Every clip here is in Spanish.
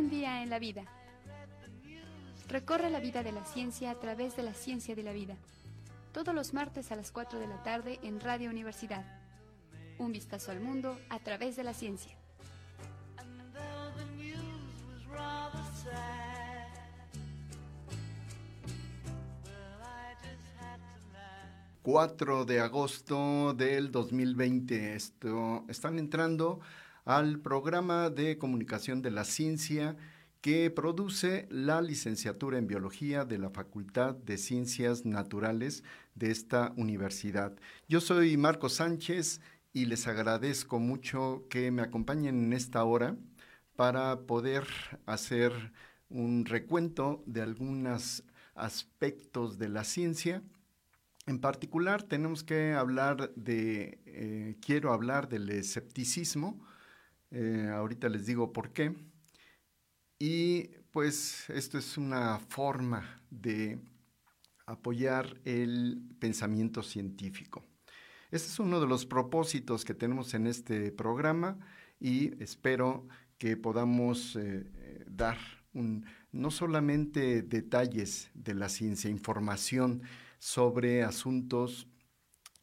Un día en la vida. Recorre la vida de la ciencia a través de la ciencia de la vida. Todos los martes a las 4 de la tarde en Radio Universidad. Un vistazo al mundo a través de la ciencia. 4 de agosto del 2020. Esto, están entrando al programa de comunicación de la ciencia que produce la licenciatura en biología de la Facultad de Ciencias Naturales de esta universidad. Yo soy Marco Sánchez y les agradezco mucho que me acompañen en esta hora para poder hacer un recuento de algunos aspectos de la ciencia en particular, tenemos que hablar de, eh, quiero hablar del escepticismo, eh, ahorita les digo por qué, y pues esto es una forma de apoyar el pensamiento científico. Este es uno de los propósitos que tenemos en este programa y espero que podamos eh, dar no solamente detalles de la ciencia, información, sobre asuntos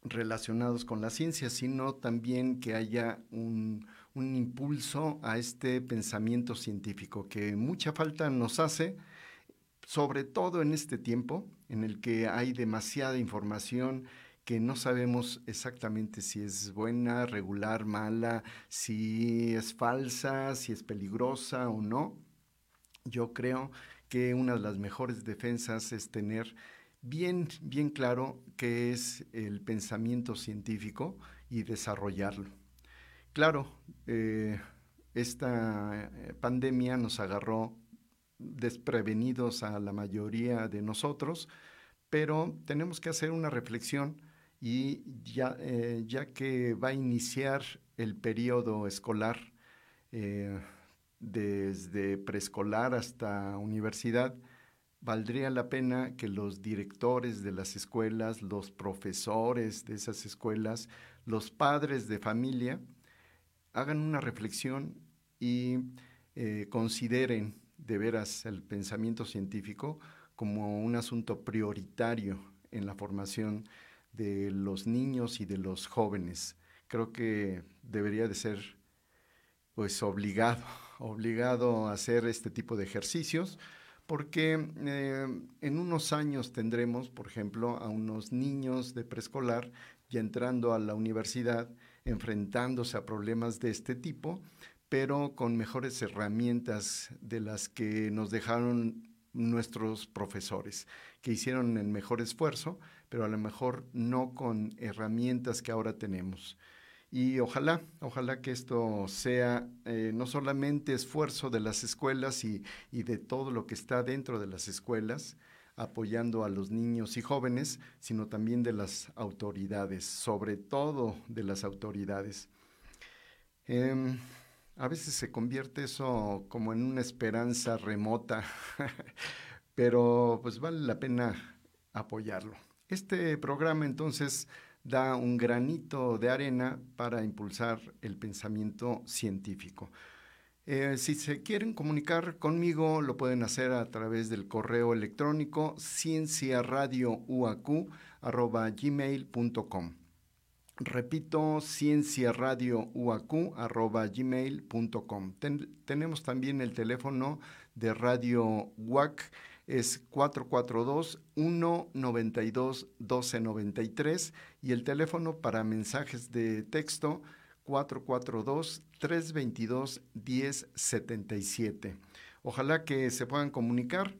relacionados con la ciencia, sino también que haya un, impulso a este pensamiento científico que mucha falta nos hace, sobre todo en este tiempo en el que hay demasiada información que no sabemos exactamente si es buena, regular, mala, si es falsa, si es peligrosa o no. Yo creo que una de las mejores defensas es tener bien, bien claro qué es el pensamiento científico y desarrollarlo. Claro, eh, esta eh, pandemia nos agarró desprevenidos a la mayoría de nosotros, pero tenemos que hacer una reflexión y ya, eh, ya que va a iniciar el periodo escolar desde preescolar hasta universidad, valdría la pena que los directores de las escuelas, los profesores de esas escuelas, los padres de familia, hagan una reflexión y eh, consideren de veras el pensamiento científico como un asunto prioritario en la formación de los niños y de los jóvenes. Creo que debería de ser pues obligado, obligado a hacer este tipo de ejercicios porque eh, en unos años tendremos, por ejemplo, a unos niños de preescolar ya entrando a la universidad, enfrentándose a problemas de este tipo, pero con mejores herramientas de las que nos dejaron nuestros profesores, que hicieron el mejor esfuerzo, pero a lo mejor no con herramientas que ahora tenemos. Y ojalá, ojalá que esto sea eh, no solamente esfuerzo de las escuelas y, y, de todo lo que está dentro de las escuelas, apoyando a los niños y jóvenes, sino también de las autoridades, sobre todo de las autoridades. Em, a veces se convierte eso como en una esperanza remota, pero pues vale la pena apoyarlo. Este programa entonces da un granito de arena para impulsar el pensamiento científico. Eh, si se quieren comunicar conmigo, lo pueden hacer a través del correo electrónico cienciaradiouac.gmail.com. Repito, cienciaradiouac.gmail.com. tenemos también el teléfono de Radio WAC es 442-192-1293 y el teléfono para mensajes de texto 442-322-1077. Ojalá que se puedan comunicar.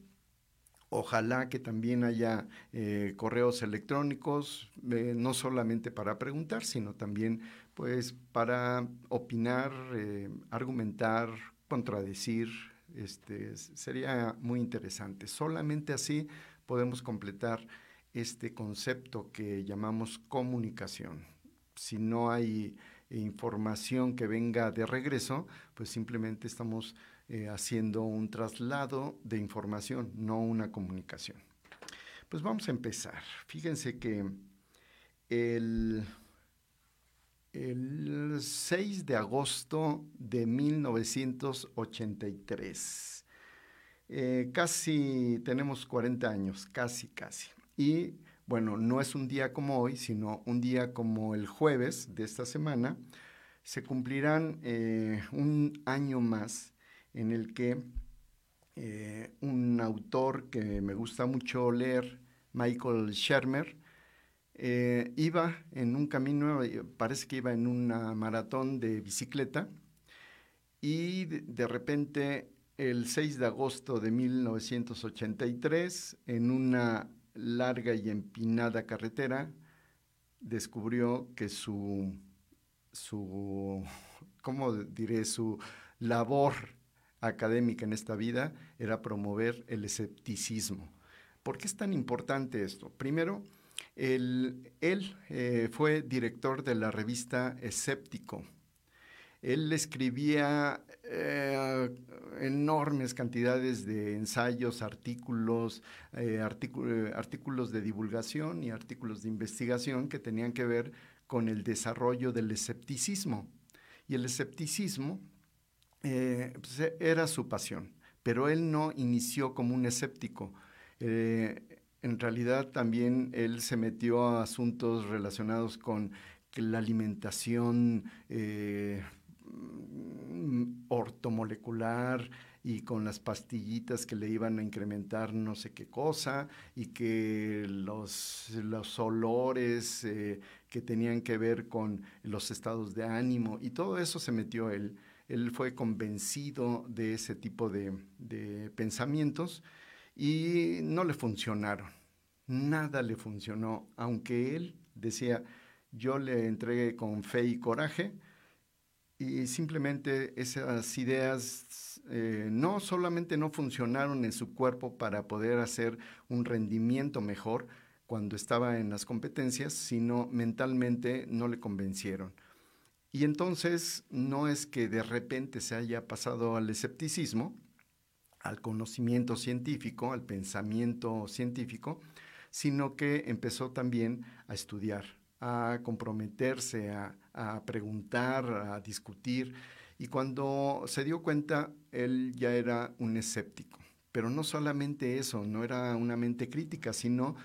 Ojalá que también haya eh, correos electrónicos, eh, no solamente para preguntar, sino también pues para opinar, eh, argumentar, contradecir, este, sería muy interesante. Solamente así podemos completar este concepto que llamamos comunicación. Si no hay información que venga de regreso, pues simplemente estamos eh, haciendo un traslado de información, no una comunicación. Pues vamos a empezar. Fíjense que el el 6 de agosto de 1983. Eh, casi tenemos 40 años, casi, casi. Y bueno, no es un día como hoy, sino un día como el jueves de esta semana, se cumplirán eh, un año más en el que eh, un autor que me gusta mucho leer, Michael Shermer, eh, iba en un camino, parece que iba en una maratón de bicicleta, y de, repente el 6 de agosto de 1983, en una larga y empinada carretera, descubrió que su, su, ¿cómo diré? Su labor académica en esta vida era promover el escepticismo. ¿Por qué es tan importante esto? Primero, él, eh, fue director de la revista Escéptico. Él escribía eh, enormes cantidades de ensayos, artículos, eh, artículos de divulgación y artículos de investigación que tenían que ver con el desarrollo del escepticismo. Y el escepticismo pues, era su pasión, pero él no inició como un escéptico en realidad también él se metió a asuntos relacionados con la alimentación eh, ortomolecular y con las pastillitas que le iban a incrementar no sé qué cosa y que los, los olores eh, que tenían que ver con los estados de ánimo y todo eso se metió él. Él fue convencido de ese tipo de, de pensamientos y no le funcionaron. Nada le funcionó, aunque él decía, yo le entregué con fe y coraje y simplemente esas ideas eh, no solamente no funcionaron en su cuerpo para poder hacer un rendimiento mejor cuando estaba en las competencias, sino mentalmente no le convencieron. Y entonces no es que de repente se haya pasado al escepticismo, al conocimiento científico, al pensamiento científico, sino que empezó también a estudiar, a comprometerse, a, preguntar, a discutir. Y cuando se dio cuenta, él ya era un escéptico. Pero no solamente eso, no era una mente crítica, sino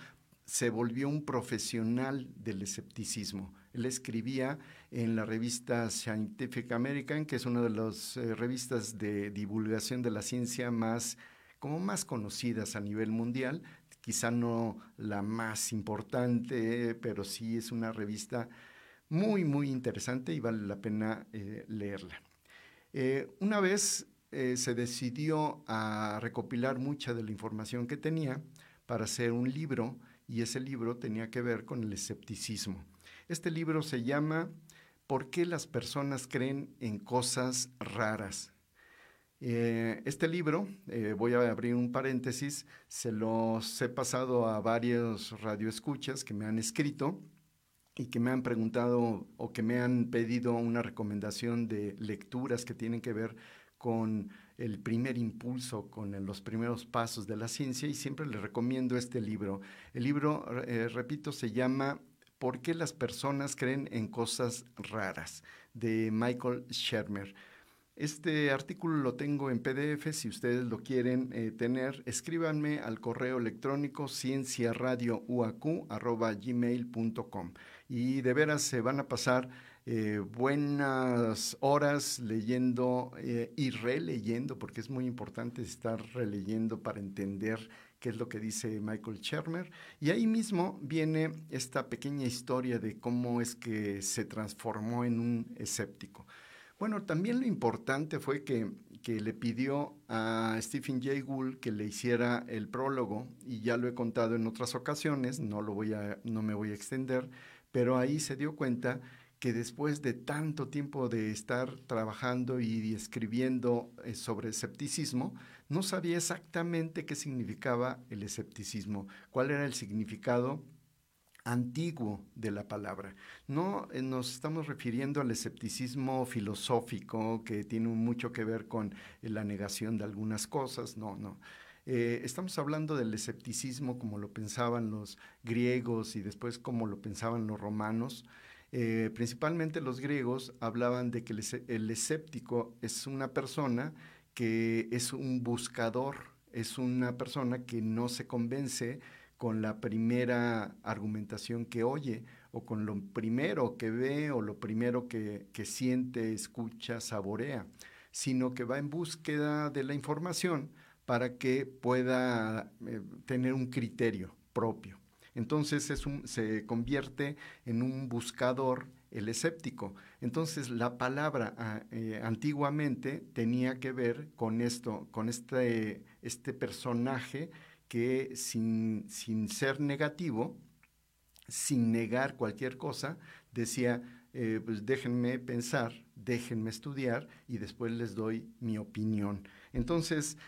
se volvió un profesional del escepticismo. Él escribía en la revista Scientific American, que es una de las eh, revistas de divulgación de la ciencia más, como más conocidas a nivel mundial, quizá no la más importante, pero sí es una revista muy, muy interesante y vale la pena eh, leerla. Eh, una vez se decidió a recopilar mucha de la información que tenía para hacer un libro y ese libro tenía que ver con el escepticismo. Este libro se llama ¿Por qué las personas creen en cosas raras? Eh, este libro, eh, voy a abrir un paréntesis, se los he pasado a varios radioescuchas que me han escrito y que me han preguntado o que me han pedido una recomendación de lecturas que tienen que ver con el primer impulso, con los primeros pasos de la ciencia y siempre les recomiendo este libro. El libro, eh, repito, se llama ¿Por qué las personas creen en cosas raras? de Michael Shermer. Este artículo lo tengo en PDF, si ustedes lo quieren eh, tener, escríbanme al correo electrónico cienciaradiouac.gmail.com y de veras se van a pasar eh, buenas horas leyendo eh, y releyendo, porque es muy importante estar releyendo para entender qué es lo que dice Michael Shermer. Y ahí mismo viene esta pequeña historia de cómo es que se transformó en un escéptico. Bueno, también lo importante fue que, que le pidió a Stephen Jay Gould que le hiciera el prólogo, y ya lo he contado en otras ocasiones, no, lo voy a, no me voy a extender, pero ahí se dio cuenta que después de tanto tiempo de estar trabajando y escribiendo eh, sobre escepticismo, no sabía exactamente qué significaba el escepticismo, cuál era el significado antiguo de la palabra. No eh, nos estamos refiriendo al escepticismo filosófico que tiene mucho que ver con la negación de algunas cosas, no, no. Estamos hablando del escepticismo como lo pensaban los griegos y después como lo pensaban los romanos, Eh, principalmente los griegos hablaban de que el, escéptico es una persona que es un buscador, es una persona que no se convence con la primera argumentación que oye o con lo primero que ve o lo primero que, siente, escucha, saborea, sino que va en búsqueda de la información para que pueda eh, tener un criterio propio. Entonces es un, se convierte en un buscador el escéptico. Entonces la palabra ah, eh, antiguamente tenía que ver con esto, con este, este personaje que sin, sin, ser negativo, sin negar cualquier cosa, decía, eh, pues déjenme pensar, déjenme estudiar y después les doy mi opinión. Entonces,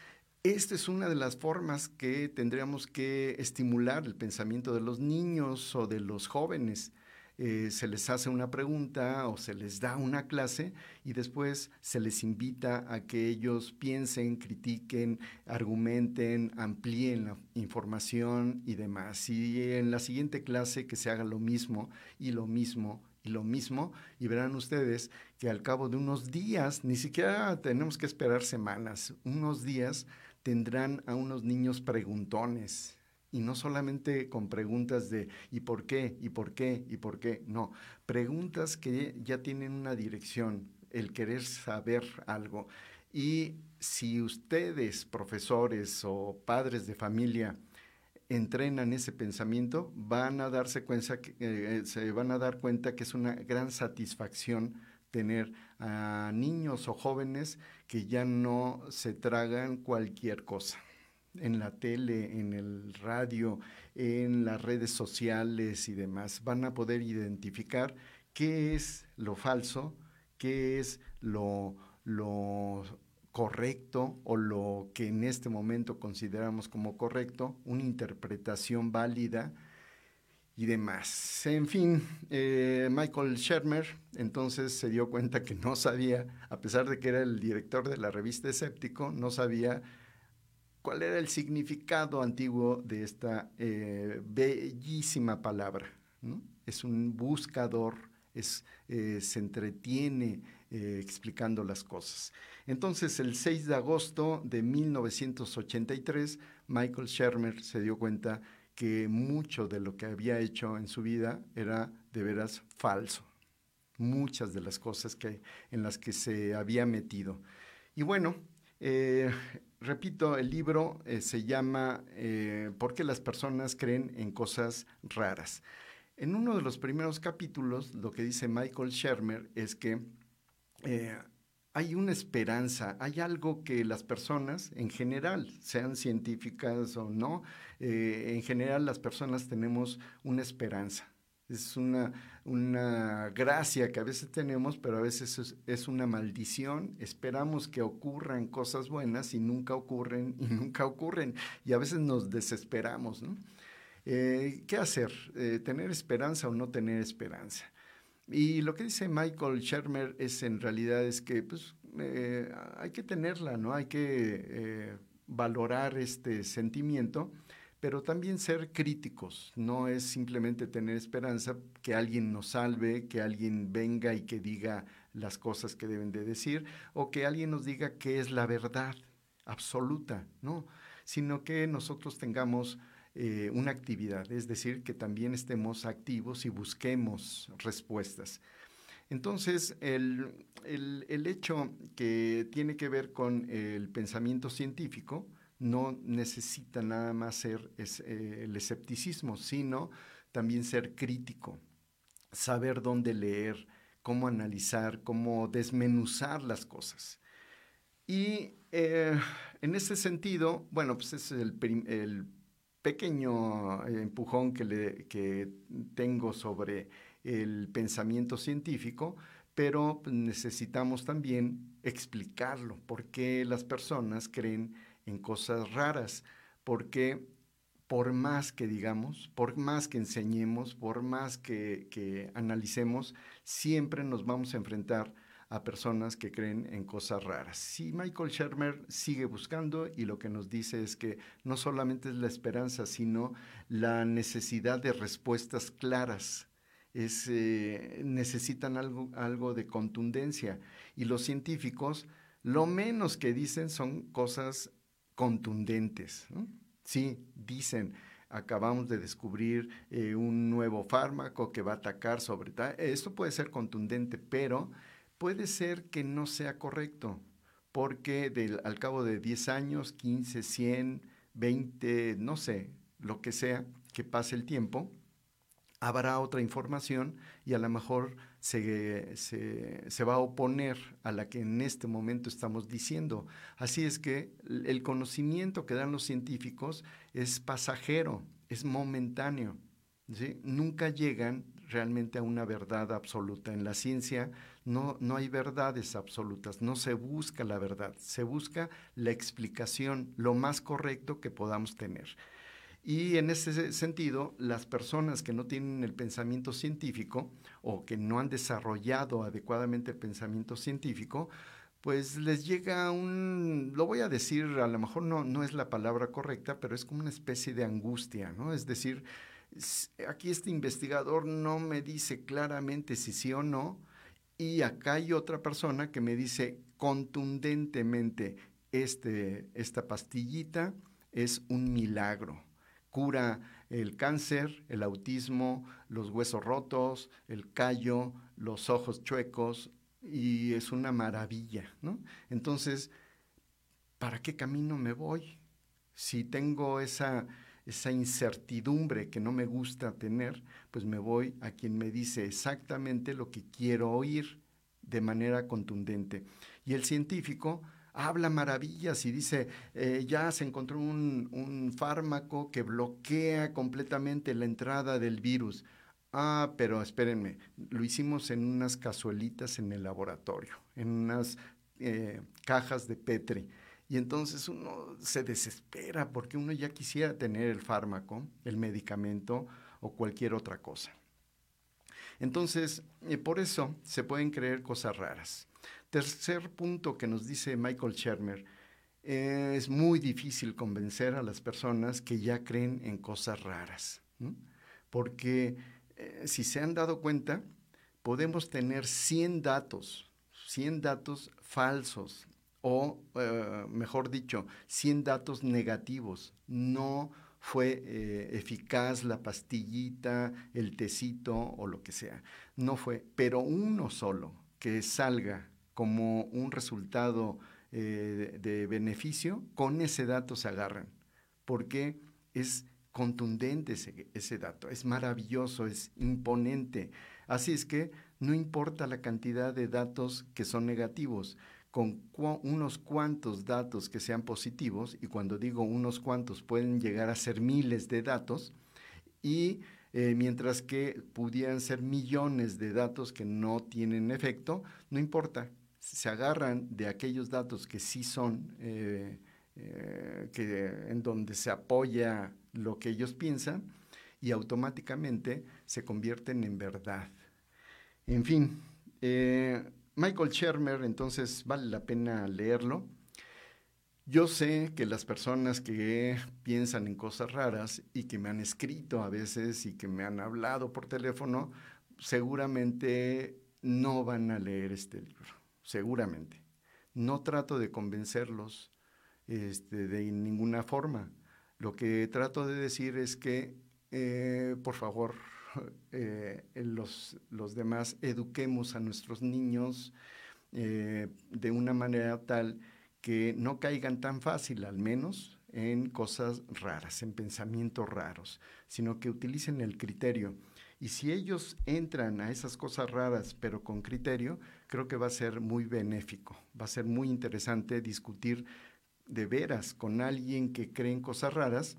esta es una de las formas que tendríamos que estimular el pensamiento de los niños o de los jóvenes. Eh, se les hace una pregunta o se les da una clase y después se les invita a que ellos piensen, critiquen, argumenten, amplíen la información y demás. Y en la siguiente clase que se haga lo mismo y lo mismo y lo mismo y verán ustedes que al cabo de unos días, ni siquiera tenemos que esperar semanas, unos días, tendrán a unos niños preguntones. Y no solamente con preguntas de ¿y por qué? ¿y por qué? ¿y por qué? No, preguntas que ya tienen una dirección, el querer saber algo. Y si ustedes, profesores o padres de familia, entrenan ese pensamiento, van a darse cuenta que, eh, se van a dar cuenta que es una gran satisfacción tener a niños o jóvenes que ya no se tragan cualquier cosa en la tele, en el radio, en las redes sociales y demás. Van a poder identificar qué es lo falso, qué es lo, lo correcto o lo que en este momento consideramos como correcto, una interpretación válida y demás. En fin, eh, Michael Shermer entonces se dio cuenta que no sabía, a pesar de que era el director de la revista Escéptico, no sabía cuál era el significado antiguo de esta eh, bellísima palabra. Es un buscador, eh, se entretiene explicando las cosas. Entonces, el 6 de agosto de 1983, Michael Shermer se dio cuenta que mucho de lo que había hecho en su vida era de veras falso. Muchas de las cosas que, en las que se había metido. Y bueno, eh, repito, el libro eh, se llama eh, ¿Por qué las personas creen en cosas raras? En uno de los primeros capítulos, lo que dice Michael Shermer es que hay una esperanza, hay algo que las personas en general, sean científicas o no, eh, en general las personas tenemos una esperanza. Es una, una gracia que a veces tenemos, pero a veces es, una maldición. Esperamos que ocurran cosas buenas y nunca ocurren y nunca ocurren. Y a veces nos desesperamos. Eh, ¿Qué hacer? Eh, ¿Tener esperanza o no tener esperanza? Y lo que dice Michael Shermer es en realidad es que pues, eh, hay que tenerla, ¿no? Hay que eh, valorar este sentimiento, pero también ser críticos. No es simplemente tener esperanza que alguien nos salve, que alguien venga y que diga las cosas que deben de decir, o que alguien nos diga qué es la verdad absoluta, ¿no? Sino que nosotros tengamos eh, una actividad, es decir, que también estemos activos y busquemos respuestas. Entonces, el, hecho que tiene que ver con el pensamiento científico no necesita nada más ser eh, el escepticismo, sino también ser crítico, saber dónde leer, cómo analizar, cómo desmenuzar las cosas. Y eh, en ese sentido, bueno, pues es el, el pequeño eh, empujón que, tengo sobre el pensamiento científico, pero necesitamos también explicarlo, por qué las personas creen en cosas raras, porque por más que digamos, por más que enseñemos, por más que analicemos, siempre nos vamos a enfrentar a personas que creen en cosas raras. Si Michael Shermer sigue buscando y lo que nos dice es que no solamente es la esperanza, sino la necesidad de respuestas claras. es, eh, necesitan algo, algo de contundencia. Y los científicos lo menos que dicen son cosas contundentes. Sí, dicen, acabamos de descubrir eh, un nuevo fármaco que va a atacar sobre. Esto puede ser contundente, pero puede ser que no sea correcto, porque al cabo de 10 años, 15, 100, 20, no sé, lo que sea, que pase el tiempo, habrá otra información y a lo mejor se, se, va a oponer a la que en este momento estamos diciendo. Así es que el conocimiento que dan los científicos es pasajero, es momentáneo. Nunca llegan realmente a una verdad absoluta. En la ciencia no, no hay verdades absolutas, no se busca la verdad, se busca la explicación, lo más correcto que podamos tener. Y en ese sentido, las personas que no tienen el pensamiento científico o que no han desarrollado adecuadamente el pensamiento científico, pues les llega un, lo voy a decir, a lo mejor no, no es la palabra correcta, pero es como una especie de angustia, ¿no? Es decir, aquí este investigador no me dice claramente si sí o no, y acá hay otra persona que me dice contundentemente, este, esta pastillita es un milagro cura el cáncer, el autismo, los huesos rotos, el callo, los ojos chuecos, y es una maravilla, ¿no? Entonces, ¿para qué camino me voy? Si tengo esa, esa incertidumbre que no me gusta tener, pues me voy a quien me dice exactamente lo que quiero oír de manera contundente. Y el científico habla maravillas y dice, eh, ya se encontró un, un, fármaco que bloquea completamente la entrada del virus. Ah, pero espérenme, lo hicimos en unas cazuelitas en el laboratorio, en unas eh, cajas de Petri. Y entonces uno se desespera porque uno ya quisiera tener el fármaco, el medicamento o cualquier otra cosa. Entonces, eh, por eso se pueden creer cosas raras. Tercer punto que nos dice Michael Shermer, es muy difícil convencer a las personas que ya creen en cosas raras, porque eh, si se han dado cuenta, podemos tener 100 datos, 100 datos falsos, o eh, mejor dicho, 100 datos negativos. No fue eh, eficaz la pastillita, el tecito o lo que sea. No fue, pero uno solo que salga como un resultado eh, de beneficio, con ese dato se agarran, porque es contundente ese, ese, dato, es maravilloso, es imponente. Así es que no importa la cantidad de datos que son negativos, con unos cuantos datos que sean positivos, y cuando digo unos cuantos pueden llegar a ser miles de datos, y eh, mientras que pudieran ser millones de datos que no tienen efecto, no importa, se agarran de aquellos datos que sí son, eh, eh, que, en donde se apoya lo que ellos piensan y automáticamente se convierten en verdad. En fin, Michael Shermer, entonces vale la pena leerlo. Yo sé que las personas que piensan en cosas raras y que me han escrito a veces y que me han hablado por teléfono, seguramente no van a leer este libro seguramente. No trato de convencerlos este, de ninguna forma. Lo que trato de decir es que, eh, por favor, eh, los, los, demás eduquemos a nuestros niños eh, de una manera tal que no caigan tan fácil, al menos, en cosas raras, en pensamientos raros, sino que utilicen el criterio. Y si ellos entran a esas cosas raras, pero con criterio, creo que va a ser muy benéfico, va a ser muy interesante discutir de veras con alguien que cree en cosas raras,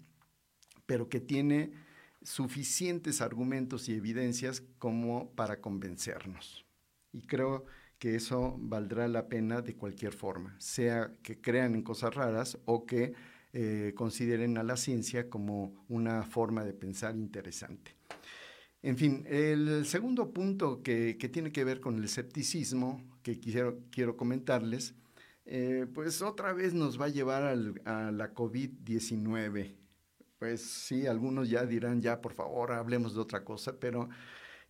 pero que tiene suficientes argumentos y evidencias como para convencernos. Y creo que eso valdrá la pena de cualquier forma, sea que crean en cosas raras o que eh, consideren a la ciencia como una forma de pensar interesante. En fin, el segundo punto que, tiene que ver con el escepticismo que quiero, comentarles, eh, pues otra vez nos va a llevar a la COVID-19. Pues sí, algunos ya dirán, ya por favor, hablemos de otra cosa, pero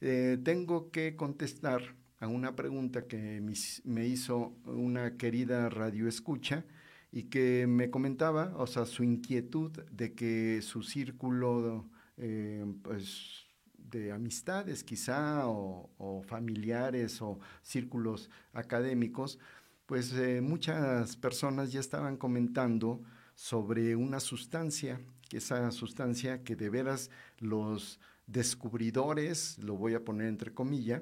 Eh, tengo que contestar a una pregunta que me hizo una querida radioescucha y que me comentaba, o sea, su inquietud de que su círculo, eh, pues, de amistades quizá, o, familiares, o círculos académicos, pues eh, muchas personas ya estaban comentando sobre una sustancia, esa sustancia que de veras los descubridores, lo voy a poner entre comillas,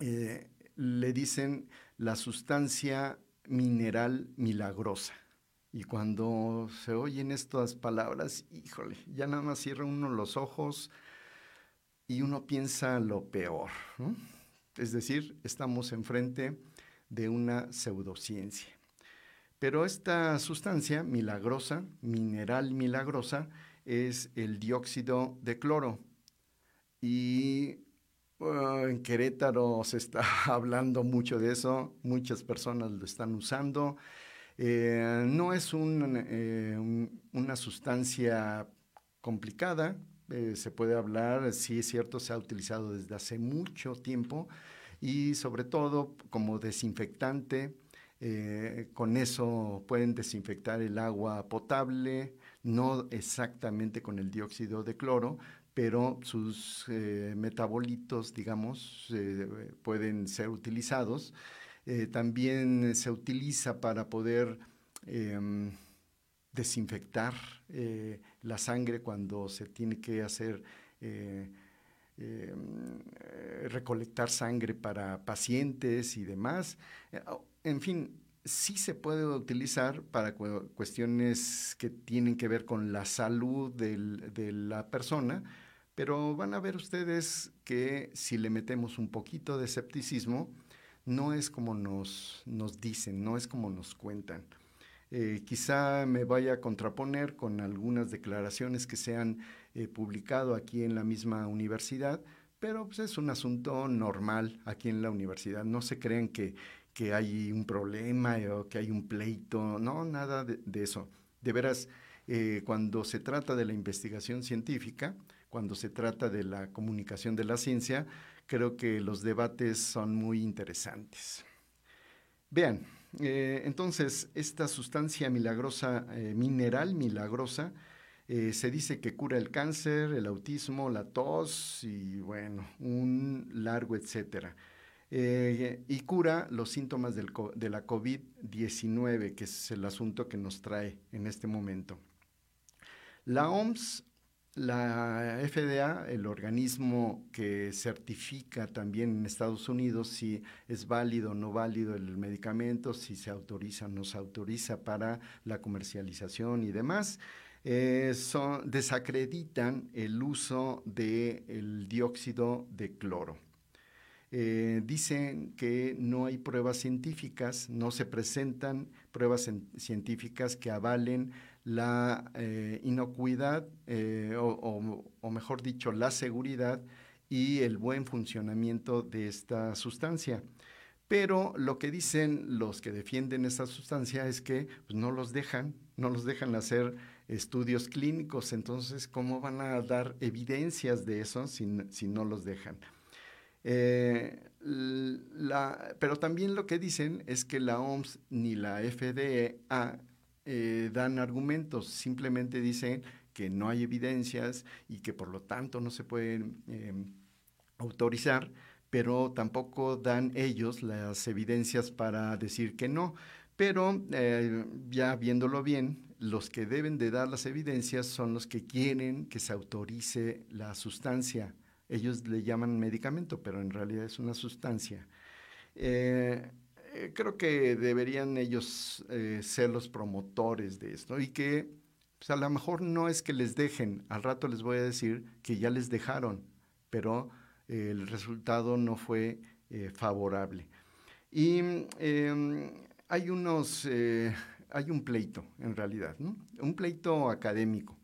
eh, le dicen la sustancia mineral milagrosa. Y cuando se oyen estas palabras, híjole, ya nada más cierra uno los ojos y uno piensa lo peor. Es decir, estamos enfrente de una pseudociencia. Pero esta sustancia milagrosa, mineral milagrosa, es el dióxido de cloro. Y uh, en Querétaro se está hablando mucho de eso, muchas personas lo están usando. Eh, no es eh, una sustancia complicada, eh, se puede hablar, sí es cierto, se ha utilizado desde hace mucho tiempo y sobre todo como desinfectante. Con eso pueden desinfectar el agua potable, no exactamente con el dióxido de cloro, pero sus eh, metabolitos, digamos, eh, pueden ser utilizados. Eh, también se utiliza para poder em, desinfectar la sangre cuando se tiene que hacer em, recolectar sangre para pacientes y demás. En fin, sí se puede utilizar para cuestiones que tienen que ver con la salud de la persona, pero van a ver ustedes que si le metemos un poquito de escepticismo, no es como nos, dicen, no es como nos cuentan. Eh, quizá me vaya a contraponer con algunas declaraciones que se han eh, publicado aquí en la misma universidad, pero pues, es un asunto normal aquí en la universidad. No se crean que, que hay un problema o que hay un pleito, no, nada de, eso. De veras, eh, cuando se trata de la investigación científica, cuando se trata de la comunicación de la ciencia, creo que los debates son muy interesantes. Vean, eh, entonces, esta sustancia milagrosa, eh, mineral milagrosa, eh, se dice que cura el cáncer, el autismo, la tos y bueno, un largo etcétera. Y cura los síntomas de la COVID-19, que es el asunto que nos trae en este momento. La OMS la FDA, el organismo que certifica también en Estados Unidos si es válido o no válido el medicamento, si se autoriza o no se autoriza para la comercialización y demás, eh, desacreditan el uso del dióxido de cloro. Eh, dicen que no hay pruebas científicas, no se presentan pruebas científicas que avalen la eh, inocuidad, eh, o, mejor dicho, la seguridad y el buen funcionamiento de esta sustancia. Pero lo que dicen los que defienden esta sustancia es que pues, no los dejan, no los dejan hacer estudios clínicos, entonces, ¿cómo van a dar evidencias de eso si, no los dejan? Eh, pero también lo que dicen es que la OMS ni la FDA eh, dan argumentos, simplemente dicen que no hay evidencias y que por lo tanto no se pueden em, autorizar, pero tampoco dan ellos las evidencias para decir que no. Pero eh, ya viéndolo bien, los que deben de dar las evidencias son los que quieren que se autorice la sustancia. Ellos le llaman medicamento, pero en realidad es una sustancia. Eh, eh, creo que deberían ellos eh, ser los promotores de esto y que pues, a lo mejor no es que les dejen, al rato les voy a decir que ya les dejaron, pero el resultado no fue favorable. Y em, hay unos, hay un pleito en realidad, un pleito académico.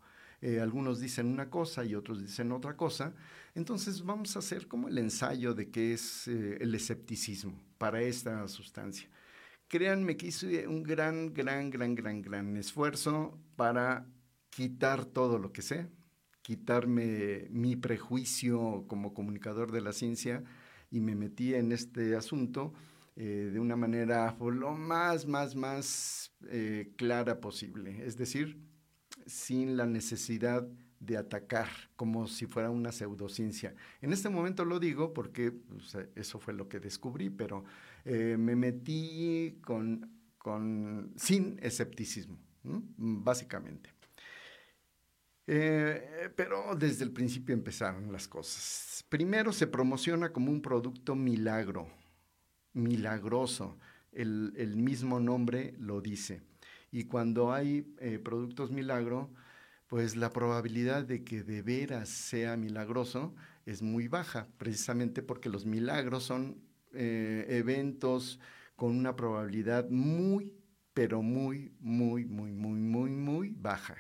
algunos dicen una cosa y otros dicen otra cosa. Entonces vamos a hacer como el ensayo de qué es el escepticismo para esta sustancia. Créanme que hice un gran, gran, gran, gran, gran esfuerzo para quitar todo lo que sé, quitarme mi prejuicio como comunicador de la ciencia y me metí en este asunto eh, de una manera lo más, más, más eh, clara posible. Es decir, sin la necesidad de atacar como si fuera una pseudociencia. En este momento lo digo porque eso fue lo que descubrí, pero eh, me metí con, con, sin escepticismo, básicamente. Eh, pero desde el principio empezaron las cosas. Primero se promociona como un producto milagro, milagroso. El, mismo nombre lo dice. Y cuando hay eh, productos milagro, pues la probabilidad de que de veras sea milagroso es muy baja, precisamente porque los milagros son eh, eventos con una probabilidad muy, pero muy, muy, muy, muy, muy, muy baja.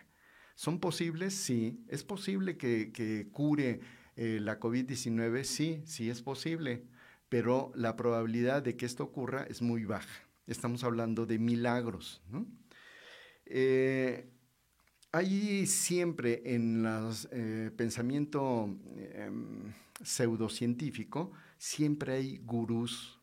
¿Son posibles? Sí. ¿Es posible que, cure eh, la COVID-19? Sí, sí es posible, pero la probabilidad de que esto ocurra es muy baja. Estamos hablando de milagros. Eh, hay siempre en el eh, pensamiento em, pseudocientífico, siempre hay gurús.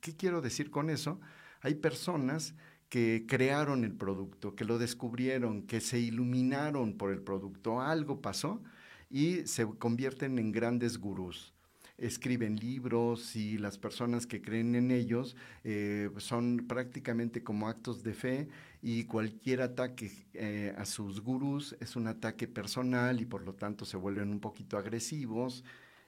¿Qué quiero decir con eso? Hay personas que crearon el producto, que lo descubrieron, que se iluminaron por el producto, algo pasó y se convierten en grandes gurús. Escriben libros y las personas que creen en ellos eh, son prácticamente como actos de fe y cualquier ataque eh, a sus gurús es un ataque personal y por lo tanto se vuelven un poquito agresivos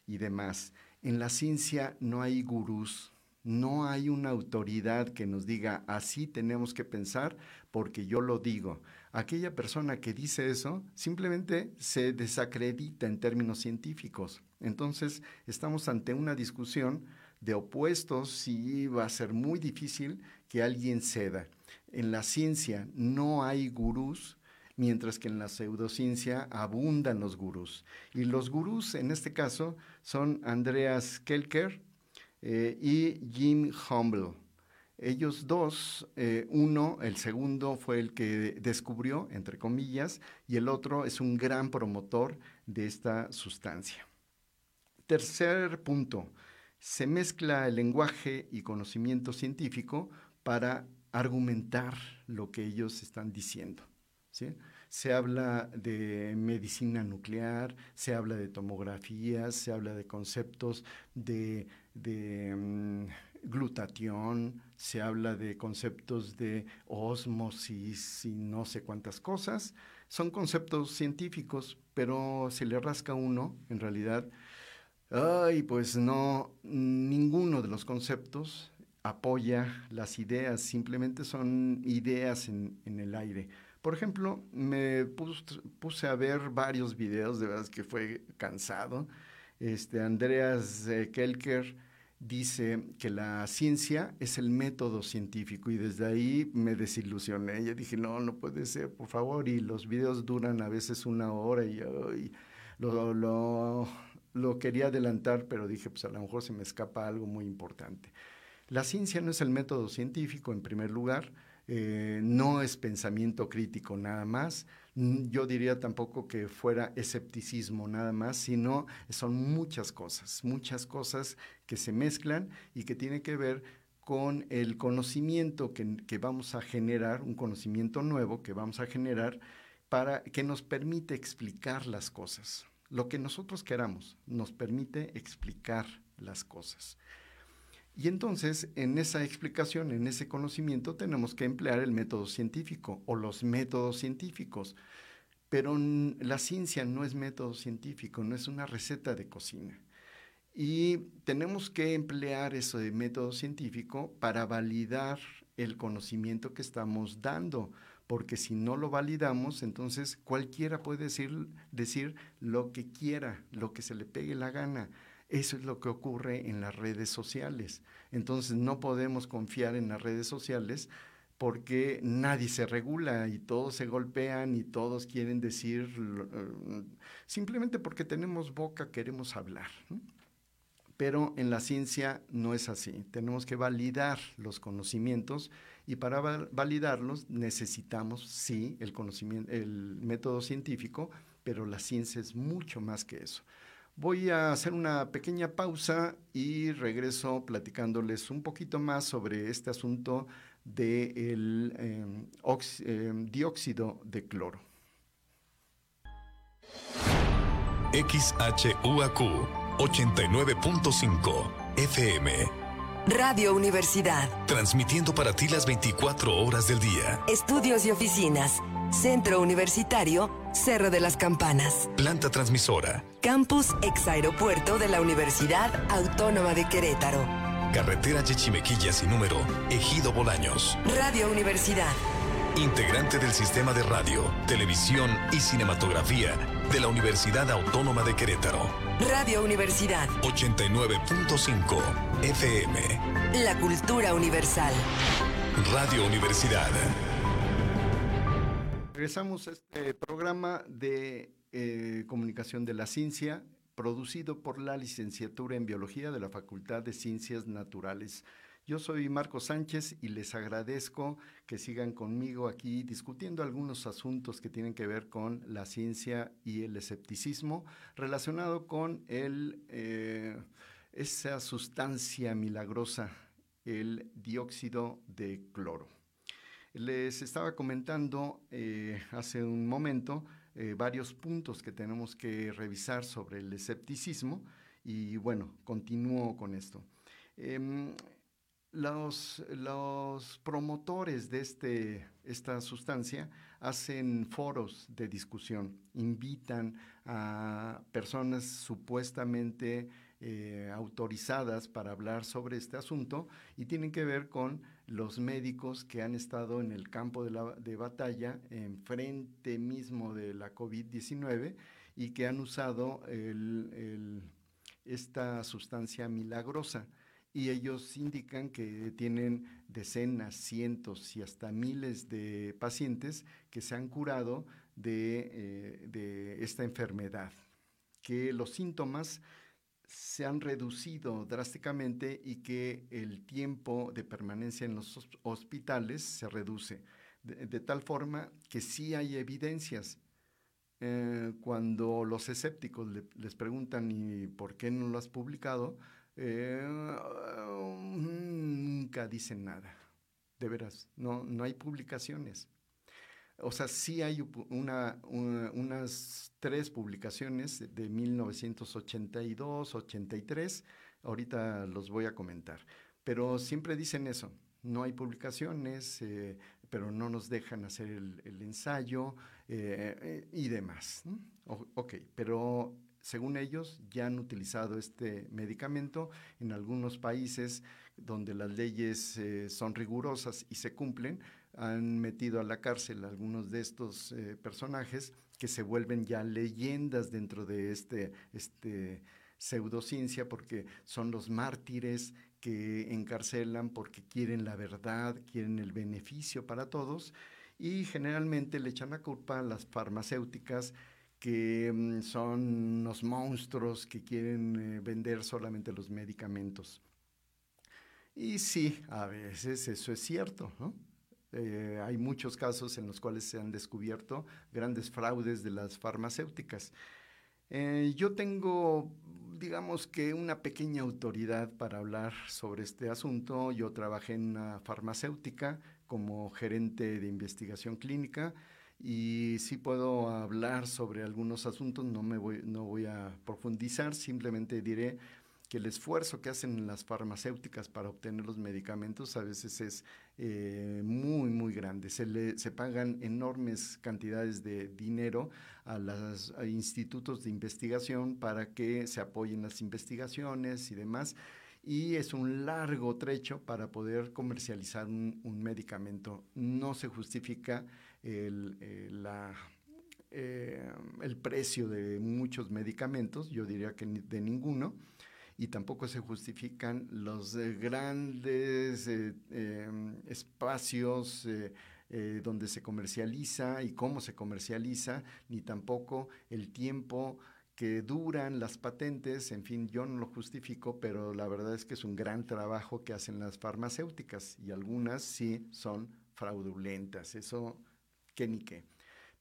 y demás. En la ciencia no hay gurús, no hay una autoridad que nos diga así tenemos que pensar porque yo lo digo. Aquella persona que dice eso simplemente se desacredita en términos científicos. Entonces estamos ante una discusión de opuestos y va a ser muy difícil que alguien ceda. En la ciencia no hay gurús, mientras que en la pseudociencia abundan los gurús. Y los gurús en este caso son Andreas Kelker, eh, y Jim Humble. Ellos dos, eh, uno, el segundo fue el que descubrió, entre comillas, y el otro es un gran promotor de esta sustancia. Tercer punto, se mezcla el lenguaje y conocimiento científico para argumentar lo que ellos están diciendo. Se habla de medicina nuclear, se habla de tomografías, se habla de conceptos de de mm, glutatión, se habla de conceptos de osmosis y no sé cuántas cosas. Son conceptos científicos, pero se le rasca uno, en realidad, ay, pues no, ninguno de los conceptos apoya las ideas, simplemente son ideas en, el aire. Por ejemplo, me puse, a ver varios videos, de verdad que fue cansado, este, Andreas eh, Kelker dice que la ciencia es el método científico y desde ahí me desilusioné. Yo dije, no, no puede ser, por favor. Y los videos duran a veces una hora y, lo, lo, quería adelantar, pero dije, pues a lo mejor se me escapa algo muy importante. La ciencia no es el método científico, en primer lugar. Eh, no es pensamiento crítico nada más, yo diría tampoco que fuera escepticismo nada más, sino son muchas cosas, muchas cosas que se mezclan y que tienen que ver con el conocimiento que, que, vamos a generar, un conocimiento nuevo que vamos a generar para que nos permite explicar las cosas. Lo que nosotros queramos nos permite explicar las cosas. Y entonces, en esa explicación, en ese conocimiento, tenemos que emplear el método científico o los métodos científicos. Pero la ciencia no es método científico, no es una receta de cocina. Y tenemos que emplear ese método científico para validar el conocimiento que estamos dando, porque si no lo validamos, entonces cualquiera puede decir, decir lo que quiera, lo que se le pegue la gana. Eso es lo que ocurre en las redes sociales. Entonces no podemos confiar en las redes sociales porque nadie se regula y todos se golpean y todos quieren decir, eh, simplemente porque tenemos boca queremos hablar. Pero en la ciencia no es así. Tenemos que validar los conocimientos y para validarlos necesitamos, sí, el, conocimiento, el método científico, pero la ciencia es mucho más que eso. Voy a hacer una pequeña pausa y regreso platicándoles un poquito más sobre este asunto del em, em, dióxido de cloro. XHUAQ 89.5 FM. Radio Universidad. Transmitiendo para ti las 24 horas del día. Estudios y oficinas. Centro Universitario, Cerro de las Campanas. Planta transmisora. Campus ex aeropuerto de la Universidad Autónoma de Querétaro. Carretera Chechimequilla sin número, Ejido Bolaños. Radio Universidad. Integrante del sistema de radio, televisión y cinematografía de la Universidad Autónoma de Querétaro. Radio Universidad. 89.5 FM. La cultura universal. Radio Universidad. Regresamos a este programa de eh, comunicación de la ciencia producido por la licenciatura en biología de la Facultad de Ciencias Naturales yo soy Marco Sánchez y les agradezco que sigan conmigo aquí discutiendo algunos asuntos que tienen que ver con la ciencia y el escepticismo relacionado con eh, esa sustancia milagrosa, el dióxido de cloro. Les estaba comentando eh, hace un momento eh, varios puntos que tenemos que revisar sobre el escepticismo y bueno, continúo con esto. Em, los, promotores de este, esta sustancia hacen foros de discusión, invitan a personas supuestamente eh, autorizadas para hablar sobre este asunto y tienen que ver con los médicos que han estado en el campo de, la, de batalla, enfrente mismo de la COVID-19 y que han usado esta sustancia milagrosa y ellos indican que tienen decenas, cientos y hasta miles de pacientes que se han curado de, eh, esta enfermedad, que los síntomas se han reducido drásticamente y que el tiempo de permanencia en los hospitales se reduce, de, tal forma que sí hay evidencias. Eh, cuando los escépticos les preguntan, ¿y por qué no lo has publicado? Eh, nunca dicen nada, de veras, no, no hay publicaciones. O sea, sí hay una, unas tres publicaciones de 1982, 83, ahorita los voy a comentar, pero siempre dicen eso, no hay publicaciones, eh, pero no nos dejan hacer el, ensayo eh, y demás. ok, pero según ellos, ya han utilizado este medicamento en algunos países donde las leyes eh, son rigurosas y se cumplen, han metido a la cárcel a algunos de estos eh, personajes que se vuelven ya leyendas dentro de este, este pseudociencia porque son los mártires que encarcelan porque quieren la verdad, quieren el beneficio para todos y generalmente le echan la culpa a las farmacéuticas que mm, son unos monstruos que quieren eh, vender solamente los medicamentos. Y sí, a veces eso es cierto, eh, hay muchos casos en los cuales se han descubierto grandes fraudes de las farmacéuticas. Eh, yo tengo, digamos que una pequeña autoridad para hablar sobre este asunto. Yo trabajé en una farmacéutica como gerente de investigación clínica y sí puedo hablar sobre algunos asuntos, no, me voy, no voy a profundizar, simplemente diré que el esfuerzo que hacen las farmacéuticas para obtener los medicamentos a veces es eh, muy, muy grande. Se, le, se pagan enormes cantidades de dinero a los institutos de investigación para que se apoyen las investigaciones y demás y es un largo trecho para poder comercializar un, un medicamento. No se justifica el, eh, la, eh, el precio de muchos medicamentos, yo diría que de ninguno, y tampoco se justifican los eh, grandes em, espacios donde se comercializa y cómo se comercializa, ni tampoco el tiempo que duran las patentes, en fin, yo no lo justifico, pero la verdad es que es un gran trabajo que hacen las farmacéuticas y algunas sí son fraudulentas, eso que ni qué.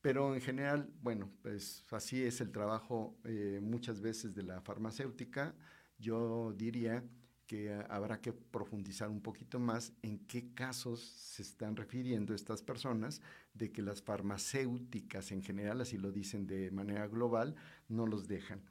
Pero en general, bueno, pues así es el trabajo eh, muchas veces de la farmacéutica. Yo diría que habrá que profundizar un poquito más en qué casos se están refiriendo estas personas de que las farmacéuticas en general, así lo dicen de manera global, no los dejan.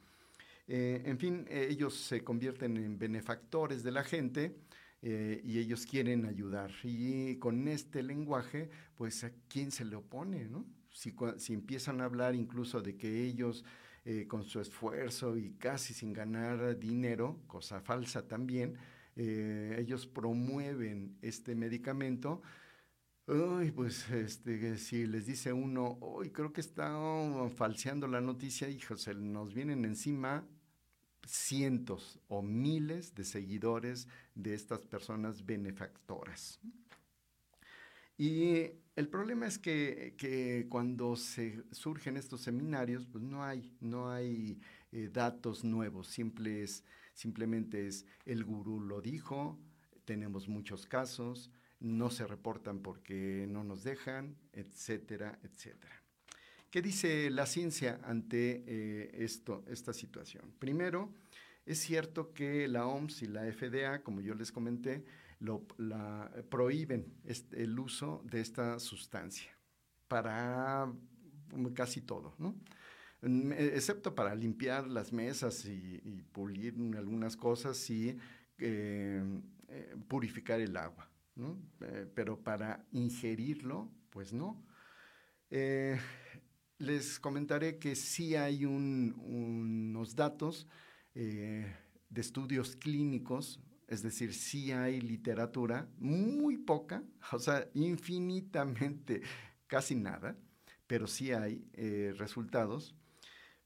Eh, en fin, ellos se convierten en benefactores de la gente eh, y ellos quieren ayudar. Y con este lenguaje, pues a quién se le opone, ¿no? Si, si empiezan a hablar incluso de que ellos eh, con su esfuerzo y casi sin ganar dinero, cosa falsa también, eh, ellos promueven este medicamento. Uy, pues este, si les dice uno, uy, creo que está falseando la noticia, hijos, se nos vienen encima cientos o miles de seguidores de estas personas benefactoras. Y el problema es que, cuando se surgen estos seminarios, pues no hay, no hay eh, datos nuevos, simplemente es el gurú lo dijo, tenemos muchos casos, no se reportan porque no nos dejan, etcétera, etcétera. ¿Qué dice la ciencia ante eh, esto, esta situación? Primero, es cierto que la OMS y la FDA, como yo les comenté, lo, prohíben el uso de esta sustancia para casi todo, ¿no? excepto para limpiar las mesas y, pulir algunas cosas y eh, eh, purificar el agua, pero para ingerirlo, pues no. Les comentaré que sí hay unos datos eh, de estudios clínicos, es decir, sí hay literatura, muy poca, o sea, infinitamente, casi nada, pero sí hay eh, resultados.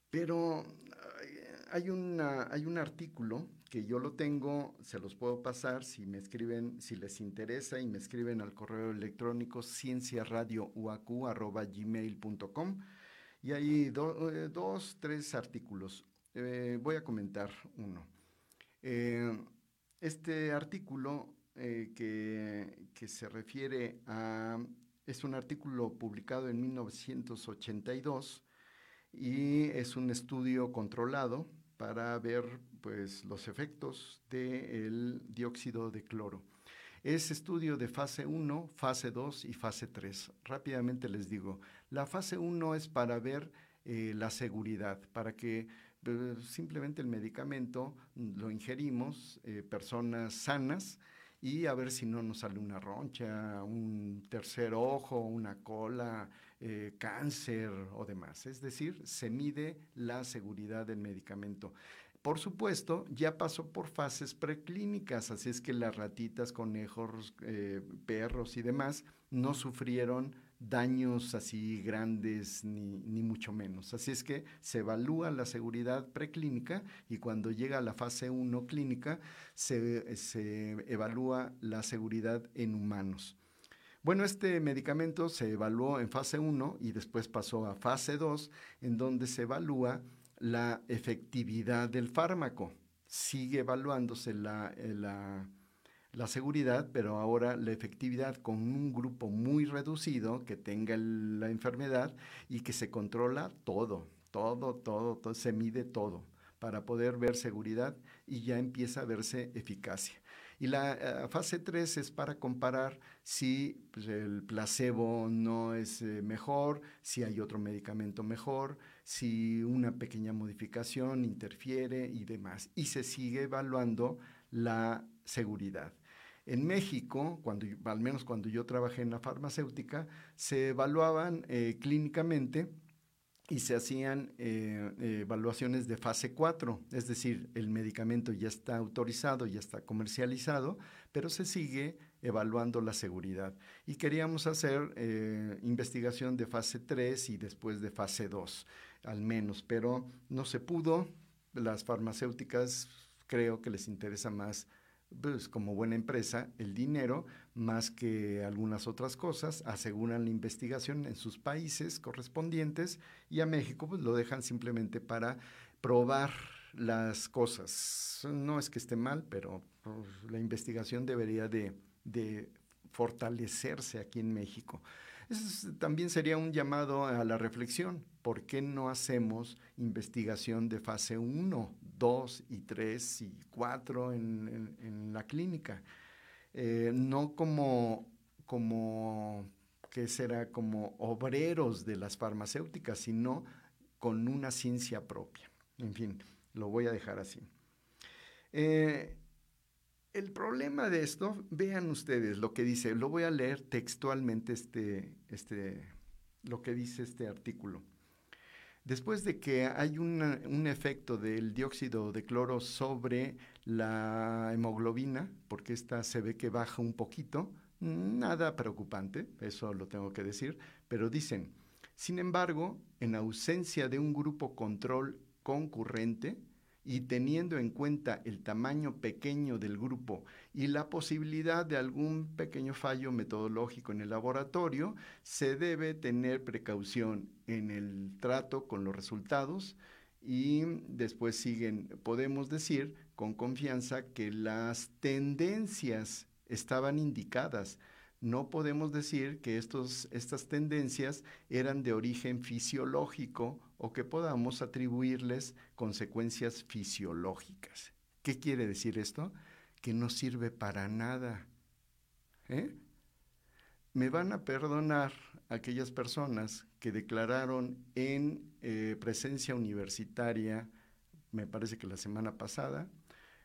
Pero hay, una, hay un artículo que yo lo tengo, se los puedo pasar si me escriben, si les interesa y me escriben al correo electrónico cienciaradiouacu.gmail.com y hay eh, dos, tres artículos. Eh, voy a comentar uno. Eh, este artículo que, que, se refiere a... Es un artículo publicado en 1982 y es un estudio controlado para ver pues, los efectos del dióxido de cloro. Es estudio de fase 1, fase 2 y fase 3. Rápidamente les digo, la fase 1 es para ver eh, la seguridad, para que eh, simplemente el medicamento lo ingerimos, eh, personas sanas, y a ver si no nos sale una roncha, un tercer ojo, una cola, cáncer o demás. Es decir, se mide la seguridad del medicamento. Por supuesto, ya pasó por fases preclínicas, así es que las ratitas, conejos, eh, perros y demás no sufrieron daños así grandes ni, ni, mucho menos. Así es que se evalúa la seguridad preclínica y cuando llega a la fase 1 clínica se, se evalúa la seguridad en humanos. Bueno, este medicamento se evaluó en fase 1 y después pasó a fase 2, en donde se evalúa la efectividad del fármaco. Sigue evaluándose eh, la, la, seguridad, pero ahora la efectividad con un grupo muy reducido que tenga la enfermedad y que se controla todo, todo, todo, todo, se mide todo para poder ver seguridad y ya empieza a verse eficacia. Y la eh, fase 3 es para comparar si pues, el placebo no es eh, mejor, si hay otro medicamento mejor, si una pequeña modificación interfiere y demás. Y se sigue evaluando la seguridad. En México, cuando, al menos cuando yo trabajé en la farmacéutica, se evaluaban eh, clínicamente y se hacían eh, evaluaciones de fase 4, es decir, el medicamento ya está autorizado, ya está comercializado, pero se sigue evaluando la seguridad. Y queríamos hacer eh, investigación de fase 3 y después de fase 2, al menos, pero no se pudo. Las farmacéuticas creo que les interesa más pues, como buena empresa, el dinero más que algunas otras cosas, aseguran la investigación en sus países correspondientes y a México pues, lo dejan simplemente para probar las cosas. No es que esté mal, pero pues, la investigación debería de, de fortalecerse aquí en México. Eso también sería un llamado a la reflexión. ¿Por qué no hacemos investigación de fase 1, 2 y 3 y 4 en, la clínica? Eh, no como, como, ¿qué será? Como obreros de las farmacéuticas, sino con una ciencia propia. En fin, lo voy a dejar así. Eh, el problema de esto, vean ustedes lo que dice, lo voy a leer textualmente este, este, lo que dice este artículo. Después de que hay un efecto del dióxido de cloro sobre la hemoglobina, porque esta se ve que baja un poquito, nada preocupante, eso lo tengo que decir, pero dicen, sin embargo, en ausencia de un grupo control concurrente, y teniendo en cuenta el tamaño pequeño del grupo y la posibilidad de algún pequeño fallo metodológico en el laboratorio, se debe tener precaución en el trato con los resultados y después siguen, podemos decir con confianza que las tendencias estaban indicadas, no podemos decir que estos, estas tendencias eran de origen fisiológico o que podamos atribuirles consecuencias fisiológicas. ¿Qué quiere decir esto? Que no sirve para nada. ¿eh? Me van a perdonar aquellas personas que declararon en eh, presencia universitaria, me parece que la semana pasada,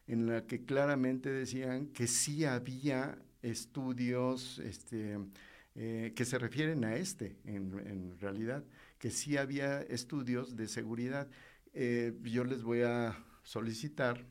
en la que claramente decían que sí había estudios este, eh, que se refieren a este, en, realidad, que sí había estudios de seguridad. Eh, yo les voy a solicitar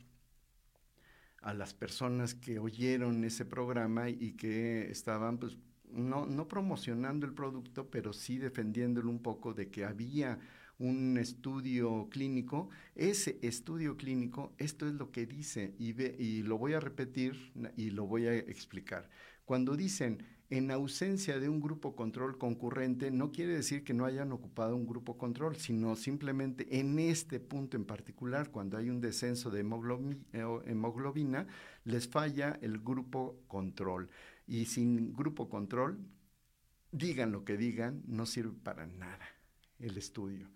a las personas que oyeron ese programa y que estaban, pues, no, no promocionando el producto, pero sí defendiéndolo un poco de que había un estudio clínico, ese estudio clínico, esto es lo que dice y, ve, y lo voy a repetir y lo voy a explicar. Cuando dicen en ausencia de un grupo control concurrente, no quiere decir que no hayan ocupado un grupo control, sino simplemente en este punto en particular, cuando hay un descenso de eh, hemoglobina, les falla el grupo control. Y sin grupo control, digan lo que digan, no sirve para nada el estudio.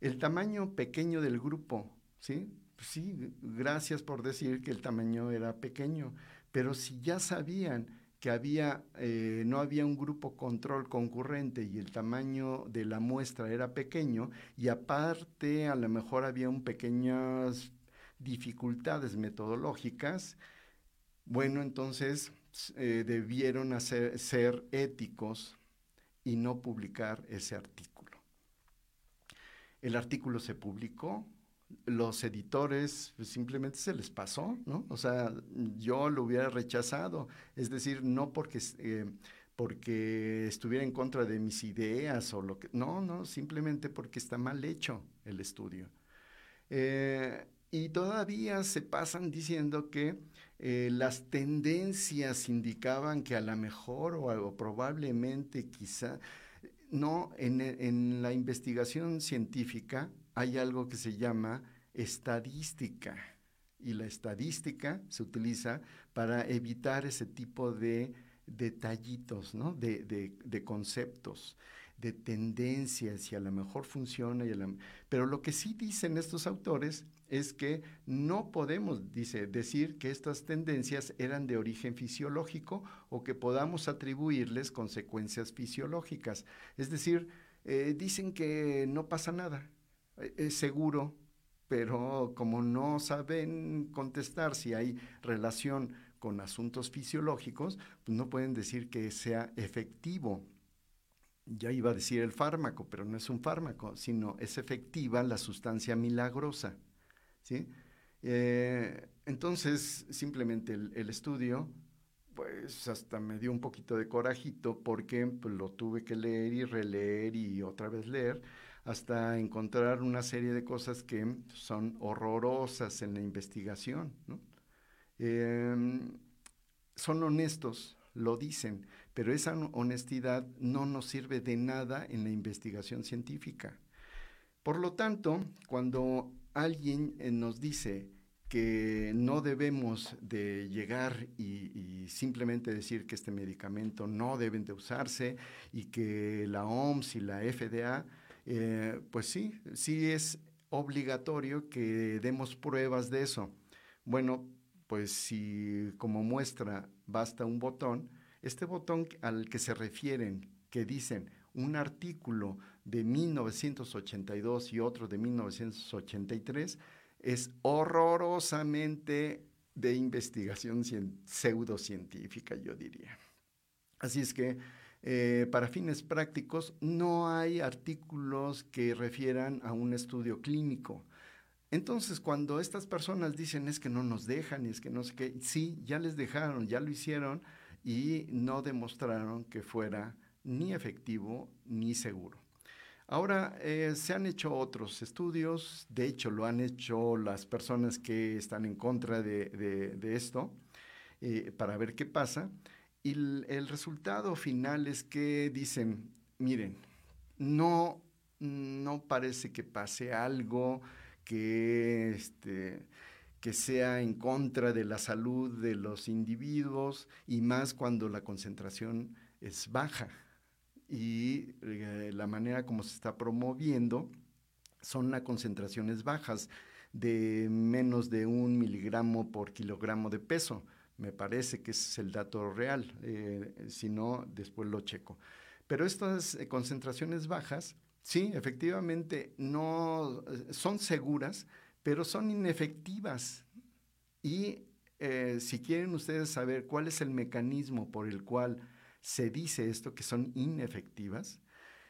El tamaño pequeño del grupo, ¿sí? Sí, gracias por decir que el tamaño era pequeño, pero si ya sabían que había, eh, no había un grupo control concurrente y el tamaño de la muestra era pequeño, y aparte a lo mejor había un pequeñas dificultades metodológicas, bueno, entonces eh, debieron hacer, ser éticos y no publicar ese artículo. El artículo se publicó, los editores pues, simplemente se les pasó, ¿no? O sea, yo lo hubiera rechazado, es decir, no porque, eh, porque estuviera en contra de mis ideas o lo que, no, no, simplemente porque está mal hecho el estudio. Eh, y todavía se pasan diciendo que eh, las tendencias indicaban que a lo mejor o probablemente quizá no, en, la investigación científica hay algo que se llama estadística y la estadística se utiliza para evitar ese tipo de detallitos, ¿no? de, conceptos, de tendencias y a lo mejor funciona. Y Pero lo que sí dicen estos autores es que no podemos, dice, decir que estas tendencias eran de origen fisiológico o que podamos atribuirles consecuencias fisiológicas. Es decir, eh, dicen que no pasa nada, es seguro, pero como no saben contestar si hay relación con asuntos fisiológicos, pues no pueden decir que sea efectivo. Ya iba a decir el fármaco, pero no es un fármaco, sino es efectiva la sustancia milagrosa. ¿sí? Eh, entonces, simplemente el, estudio, pues hasta me dio un poquito de corajito porque pues, lo tuve que leer y releer y otra vez leer hasta encontrar una serie de cosas que son horrorosas en la investigación. Em, son honestos, lo dicen, pero esa honestidad no nos sirve de nada en la investigación científica. Por lo tanto, cuando alguien eh, nos dice que no debemos de llegar y, simplemente decir que este medicamento no deben de usarse y que la OMS y la FDA, eh, pues sí, sí es obligatorio que demos pruebas de eso. Bueno, pues si como muestra basta un botón, este botón al que se refieren, que dicen un artículo de 1982 y otro de 1983, es horrorosamente de investigación pseudocientífica, yo diría. Así es que eh, para fines prácticos no hay artículos que refieran a un estudio clínico. Entonces, cuando estas personas dicen es que no nos dejan, es que no sé qué, sí, ya les dejaron, ya lo hicieron y no demostraron que fuera ni efectivo ni seguro. Ahora, eh, se han hecho otros estudios, de hecho lo han hecho las personas que están en contra de, esto, eh, para ver qué pasa. Y el, resultado final es que dicen, miren, no, no parece que pase algo que, este, que sea en contra de la salud de los individuos y más cuando la concentración es baja y eh, la manera como se está promoviendo son a concentraciones bajas de menos de un miligramo por kilogramo de peso. Me parece que es el dato real, eh, si no, después lo checo. Pero estas eh, concentraciones bajas, sí, efectivamente, no son seguras, pero son inefectivas. Y si quieren ustedes saber cuál es el mecanismo por el cual se dice esto, que son inefectivas,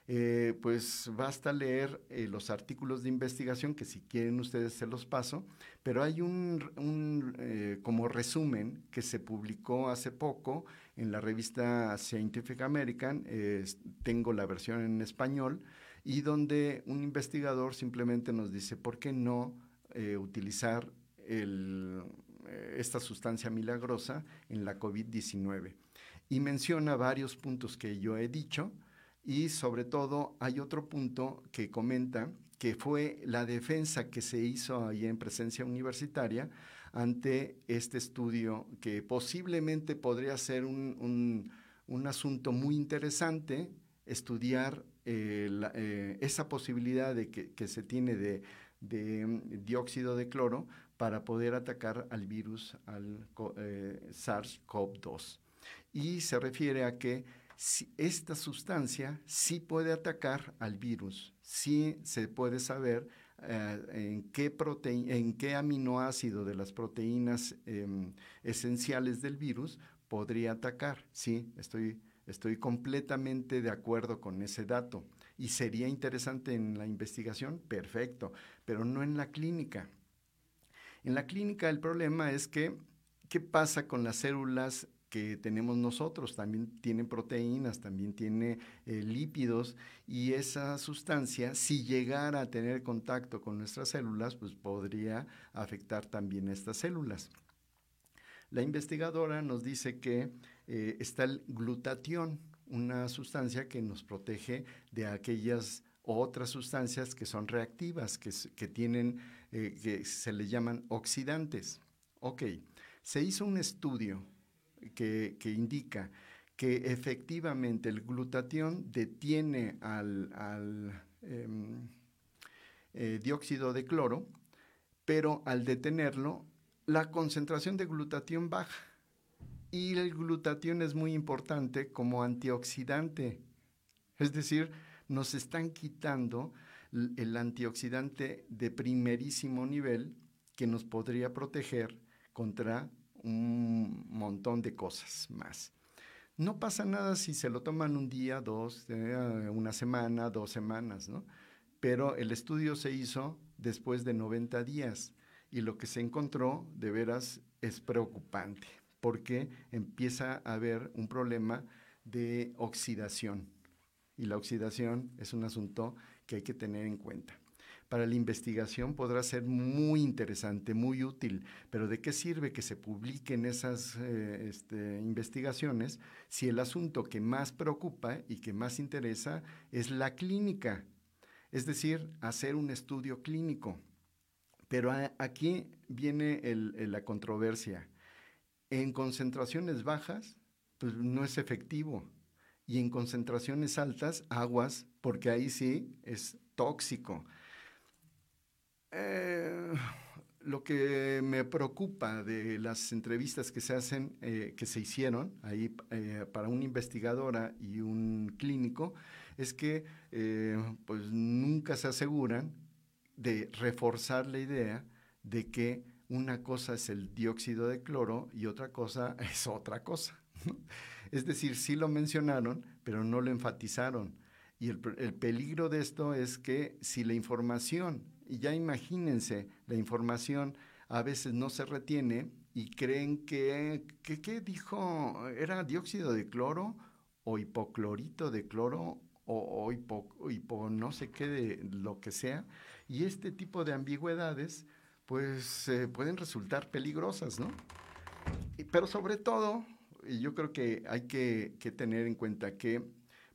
eh, pues basta leer eh, los artículos de investigación, que si quieren ustedes se los paso, pero hay un, eh, como resumen que se publicó hace poco en la revista Scientific American, tengo la versión en español, y donde un investigador simplemente nos dice, ¿por qué no utilizar esta sustancia milagrosa en la COVID-19? y menciona varios puntos que yo he dicho y sobre todo hay otro punto que comenta que fue la defensa que se hizo ahí en presencia universitaria ante este estudio que posiblemente podría ser un, asunto muy interesante estudiar eh, eh, esa posibilidad de que, se tiene de, de, dióxido de cloro para poder atacar al virus, al eh, SARS-CoV-2 y se refiere a que esta sustancia sí puede atacar al virus, sí se puede saber eh, en, qué en qué aminoácido de las proteínas em, esenciales del virus podría atacar. Sí, estoy, estoy completamente de acuerdo con ese dato. ¿Y sería interesante en la investigación? Perfecto, pero no en la clínica. En la clínica el problema es que, ¿qué pasa con las células que tenemos nosotros, también tiene proteínas, también tiene eh, lípidos y esa sustancia, si llegara a tener contacto con nuestras células, pues podría afectar también estas células. La investigadora nos dice que eh, está el glutatión, una sustancia que nos protege de aquellas otras sustancias que son reactivas, que, que tienen, eh, que se le llaman oxidantes. Ok, se hizo un estudio que, indica que efectivamente el glutatión detiene al, em, eh, dióxido de cloro, pero al detenerlo, la concentración de glutatión baja. Y el glutatión es muy importante como antioxidante. Es decir, nos están quitando el antioxidante de primerísimo nivel que nos podría proteger contra un montón de cosas más. No pasa nada si se lo toman un día, dos, eh, una semana, dos semanas, ¿no? Pero el estudio se hizo después de 90 días y lo que se encontró de veras es preocupante porque empieza a haber un problema de oxidación y la oxidación es un asunto que hay que tener en cuenta para la investigación podrá ser muy interesante, muy útil, pero ¿de qué sirve que se publiquen esas eh, este, investigaciones si el asunto que más preocupa y que más interesa es la clínica? Es decir, hacer un estudio clínico. Pero aquí viene la controversia. En concentraciones bajas, pues no es efectivo. Y en concentraciones altas, aguas, porque ahí sí es tóxico. Eh, lo que me preocupa de las entrevistas que se hacen, eh, que se hicieron ahí eh, para una investigadora y un clínico, es que pues nunca se aseguran de reforzar la idea de que una cosa es el dióxido de cloro y otra cosa es otra cosa. Es decir, sí lo mencionaron, pero no lo enfatizaron. Y el, el peligro de esto es que si la información y ya imagínense, la información a veces no se retiene y creen que, ¿qué dijo? ¿Era dióxido de cloro o hipoclorito de cloro o, hipo, no sé qué de lo que sea? Y este tipo de ambigüedades pues eh, pueden resultar peligrosas, ¿no? Pero sobre todo, yo creo que hay que, que tener en cuenta que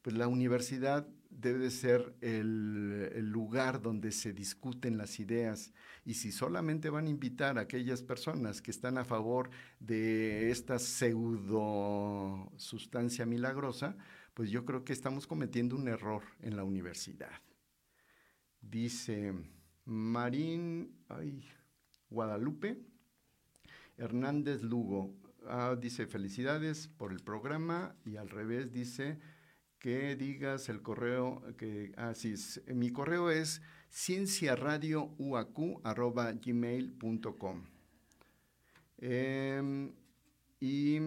pues la universidad debe ser el, lugar donde se discuten las ideas. Y si solamente van a invitar a aquellas personas que están a favor de esta pseudo sustancia milagrosa, pues yo creo que estamos cometiendo un error en la universidad. Dice Marín Guadalupe Hernández Lugo. Ah, dice felicidades por el programa y al revés dice que digas el correo que así ah, mi correo es cienciaradiouacu@gmail.com. Eh, y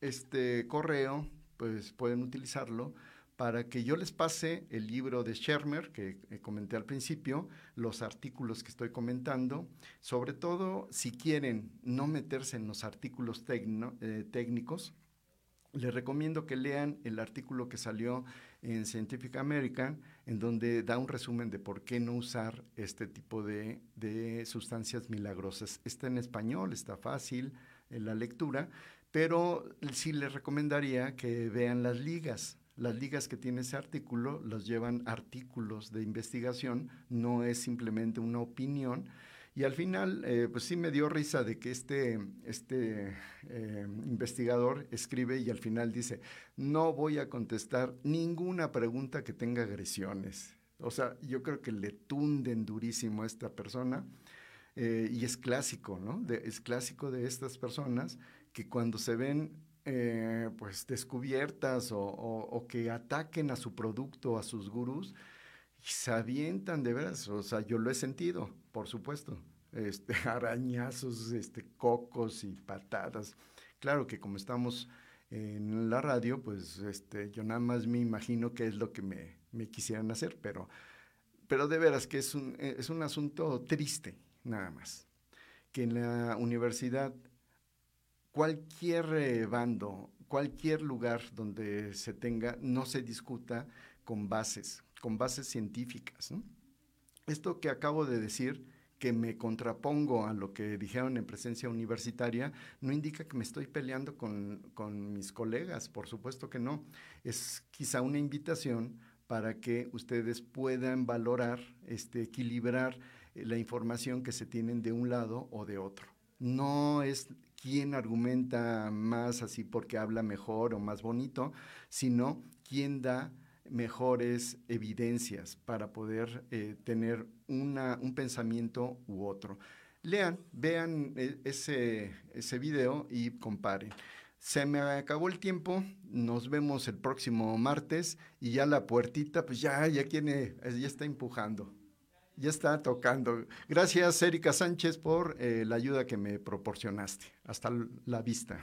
este correo pues pueden utilizarlo para que yo les pase el libro de Shermer que comenté al principio, los artículos que estoy comentando, sobre todo si quieren no meterse en los artículos eh, técnicos, les recomiendo que lean el artículo que salió en Scientific American, en donde da un resumen de por qué no usar este tipo de, sustancias milagrosas. Está en español, está fácil en la lectura, pero sí les recomendaría que vean las ligas. Las ligas que tiene ese artículo los llevan artículos de investigación, no es simplemente una opinión y al final, eh, pues sí me dio risa de que este, este eh, investigador escribe y al final dice, no voy a contestar ninguna pregunta que tenga agresiones. O sea, yo creo que le tunden durísimo a esta persona eh, y es clásico, ¿no? es clásico de estas personas que cuando se ven pues descubiertas o, o, que ataquen a su producto, a sus gurús, se avientan de veras, o sea, yo lo he sentido, por supuesto, este, arañazos, este, cocos y patadas. Claro que como estamos en la radio, pues este, yo nada más me imagino qué es lo que me, me quisieran hacer, pero, pero de veras que es un, es un asunto triste, nada más. Que en la universidad cualquier eh, bando, cualquier lugar donde se tenga, no se discuta con bases, con bases científicas. Esto que acabo de decir que me contrapongo a lo que dijeron en presencia universitaria, no indica que me estoy peleando con, con mis colegas, por supuesto que no. Es quizá una invitación para que ustedes puedan valorar, este, equilibrar eh, la información que se tienen de un lado o de otro. No es quién argumenta más así porque habla mejor o más bonito, sino quién da mejores evidencias para poder eh, tener una, un pensamiento u otro. Lean, vean eh, ese, ese video y comparen. Se me acabó el tiempo, nos vemos el próximo martes y ya la puertita, pues ya, ya, tiene, ya está empujando, ya está tocando. Gracias, Erika Sánchez, por eh, la ayuda que me proporcionaste. Hasta la vista.